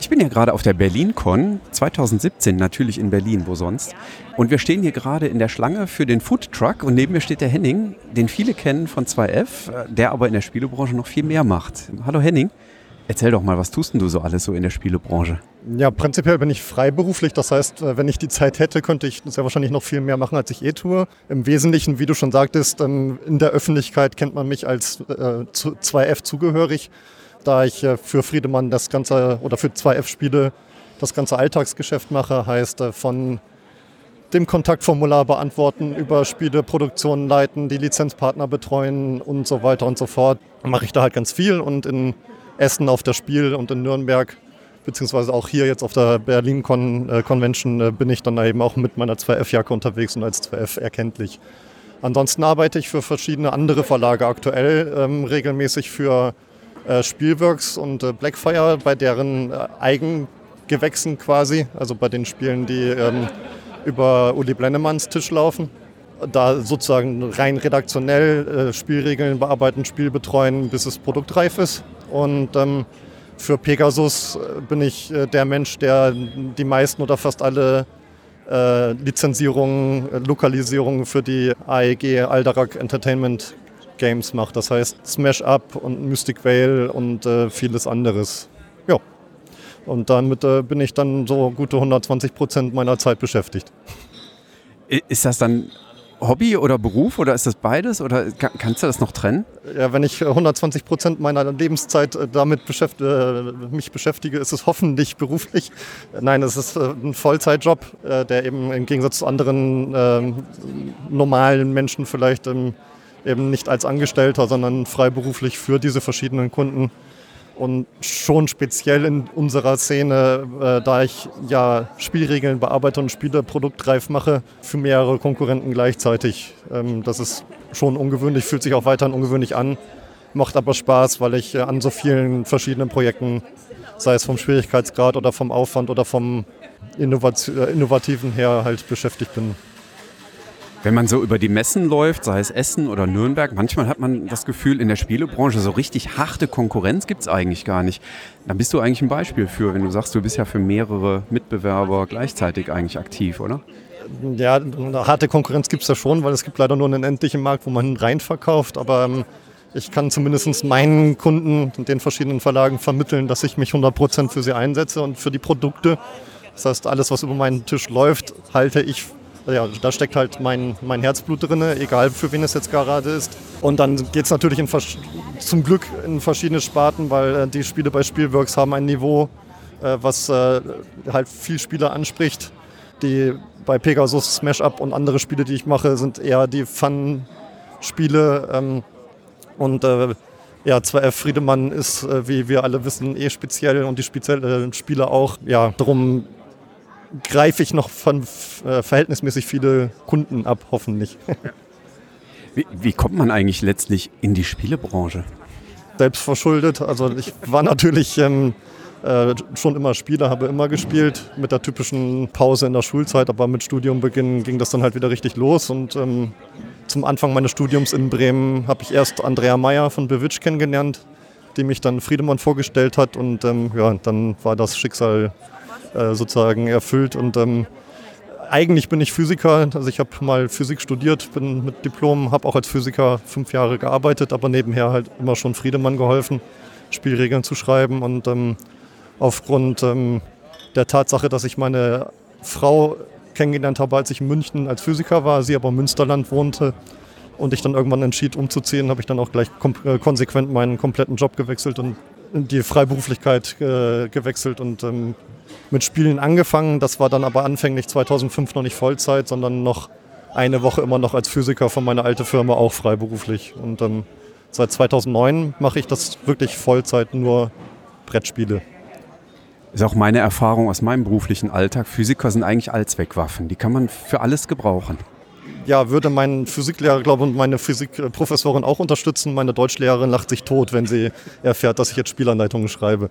Ich bin ja gerade auf der BerlinCon 2017, natürlich in Berlin, wo sonst. Und wir stehen hier gerade in der Schlange für den Food Truck und neben mir steht der Henning, den viele kennen von 2F, der aber in der Spielebranche noch viel mehr macht. Hallo Henning, erzähl doch mal, was tust denn du so alles so in der Spielebranche? Ja, prinzipiell bin ich freiberuflich. Das heißt, äh, wenn ich die Zeit hätte, könnte ich sehr wahrscheinlich noch viel mehr machen, als ich eh tue. Im Wesentlichen, wie du schon sagtest, ähm, in der Öffentlichkeit kennt man mich als 2F äh, zugehörig da ich äh, für Friedemann das ganze oder für 2F-Spiele das ganze Alltagsgeschäft mache, heißt äh, von dem Kontaktformular beantworten, über Spieleproduktionen leiten, die Lizenzpartner betreuen und so weiter und so fort. Mache ich da halt ganz viel und in Essen auf der Spiel und in Nürnberg, beziehungsweise auch hier jetzt auf der Berlin Con äh, Convention bin ich dann eben auch mit meiner 2F-Jacke unterwegs und als 2F erkenntlich. Ansonsten arbeite ich für verschiedene andere Verlage aktuell ähm, regelmäßig für äh, Spielworks und äh, Blackfire bei deren äh, Eigengewächsen quasi, also bei den Spielen, die ähm, über Uli Blennemanns Tisch laufen. Da sozusagen rein redaktionell äh, Spielregeln bearbeiten, Spiel betreuen, bis es produktreif ist. Und ähm, für Pegasus äh, bin ich äh, der Mensch, der die meisten oder fast alle äh, Lizenzierungen, Lokalisierungen für die AEG Alderac Entertainment Games macht. Das heißt Smash Up und Mystic Vale und äh, vieles anderes. Ja. Und damit äh, bin ich dann so gute 120 Prozent meiner Zeit beschäftigt. Ist das dann Hobby oder Beruf oder ist das beides oder kannst du das noch trennen? Ja, wenn ich 120 Prozent meiner Lebenszeit äh, damit beschäft, äh, mich beschäftige, ist es hoffentlich beruflich. Nein, es ist äh, ein Vollzeitjob, äh, der eben im Gegensatz zu anderen ähm, normalen Menschen vielleicht ähm, eben nicht als Angestellter, sondern freiberuflich für diese verschiedenen Kunden. Und schon speziell in unserer Szene, äh, da ich ja Spielregeln bearbeite und Spiele produktreif mache, für mehrere Konkurrenten gleichzeitig. Ähm, das ist schon ungewöhnlich, fühlt sich auch weiterhin ungewöhnlich an, macht aber Spaß, weil ich äh, an so vielen verschiedenen Projekten, sei es vom Schwierigkeitsgrad oder vom Aufwand oder vom äh, Innovativen her, halt beschäftigt bin. Wenn man so über die Messen läuft, sei es Essen oder Nürnberg, manchmal hat man das Gefühl, in der Spielebranche so richtig harte Konkurrenz gibt es eigentlich gar nicht. Dann bist du eigentlich ein Beispiel für, wenn du sagst, du bist ja für mehrere Mitbewerber gleichzeitig eigentlich aktiv, oder? Ja, eine harte Konkurrenz gibt es ja schon, weil es gibt leider nur einen endlichen Markt, wo man rein verkauft. Aber ähm, ich kann zumindest meinen Kunden und den verschiedenen Verlagen vermitteln, dass ich mich 100% für sie einsetze und für die Produkte. Das heißt, alles, was über meinen Tisch läuft, halte ich ja, da steckt halt mein, mein Herzblut drin, egal für wen es jetzt gerade ist. Und dann geht es natürlich in, zum Glück in verschiedene Sparten, weil äh, die Spiele bei Spielworks haben ein Niveau, äh, was äh, halt viel Spieler anspricht. Die bei Pegasus, Smash Up und andere Spiele, die ich mache, sind eher die Fun-Spiele. Ähm, und äh, ja, 2F Friedemann ist, äh, wie wir alle wissen, eh speziell und die speziellen Spiele auch. Ja, darum greife ich noch von äh, verhältnismäßig viele Kunden ab, hoffentlich. Wie, wie, kommt man eigentlich letztlich in die Spielebranche? Selbstverschuldet. Also ich war natürlich ähm, äh, schon immer Spieler, habe immer gespielt mit der typischen Pause in der Schulzeit, aber mit Studiumbeginn ging das dann halt wieder richtig los und ähm, zum Anfang meines Studiums in Bremen habe ich erst Andrea Meyer von Bewitsch kennengelernt, die mich dann Friedemann vorgestellt hat und ähm, ja, dann war das Schicksal äh, sozusagen erfüllt. Und ähm, eigentlich bin ich Physiker, also ich habe mal Physik studiert, bin mit Diplom, habe auch als Physiker fünf Jahre gearbeitet, aber nebenher halt immer schon Friedemann geholfen, Spielregeln zu schreiben. Und ähm, aufgrund ähm, der Tatsache, dass ich meine Frau kennengelernt habe, als ich in München als Physiker war, sie aber im Münsterland wohnte und ich dann irgendwann entschied umzuziehen, habe ich dann auch gleich äh, konsequent meinen kompletten Job gewechselt und in die Freiberuflichkeit äh, gewechselt und ähm, mit Spielen angefangen. Das war dann aber anfänglich 2005 noch nicht Vollzeit, sondern noch eine Woche immer noch als Physiker von meiner alten Firma auch freiberuflich. Und ähm, seit 2009 mache ich das wirklich Vollzeit nur Brettspiele. Ist auch meine Erfahrung aus meinem beruflichen Alltag. Physiker sind eigentlich Allzweckwaffen. Die kann man für alles gebrauchen. ja, würde mein Physiklehrer, glaube ich, und meine Physikprofessorin auch unterstützen. Meine Deutschlehrerin lacht sich tot, wenn sie erfährt, dass ich jetzt Spielanleitungen schreibe.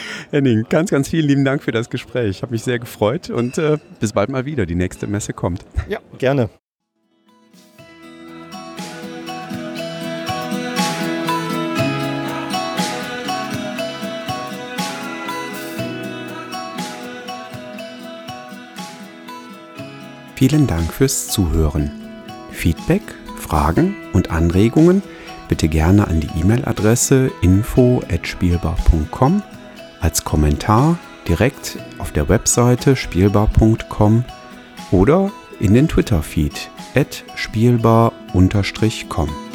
Henning, ganz, ganz vielen lieben Dank für das Gespräch. Ich habe mich sehr gefreut und äh, bis bald mal wieder. Die nächste Messe kommt. Ja, gerne. Vielen Dank fürs Zuhören. Feedback, Fragen und Anregungen bitte gerne an die E-Mail-Adresse info@spielbar.com als Kommentar direkt auf der Webseite spielbar.com oder in den Twitter-Feed spielbar-com.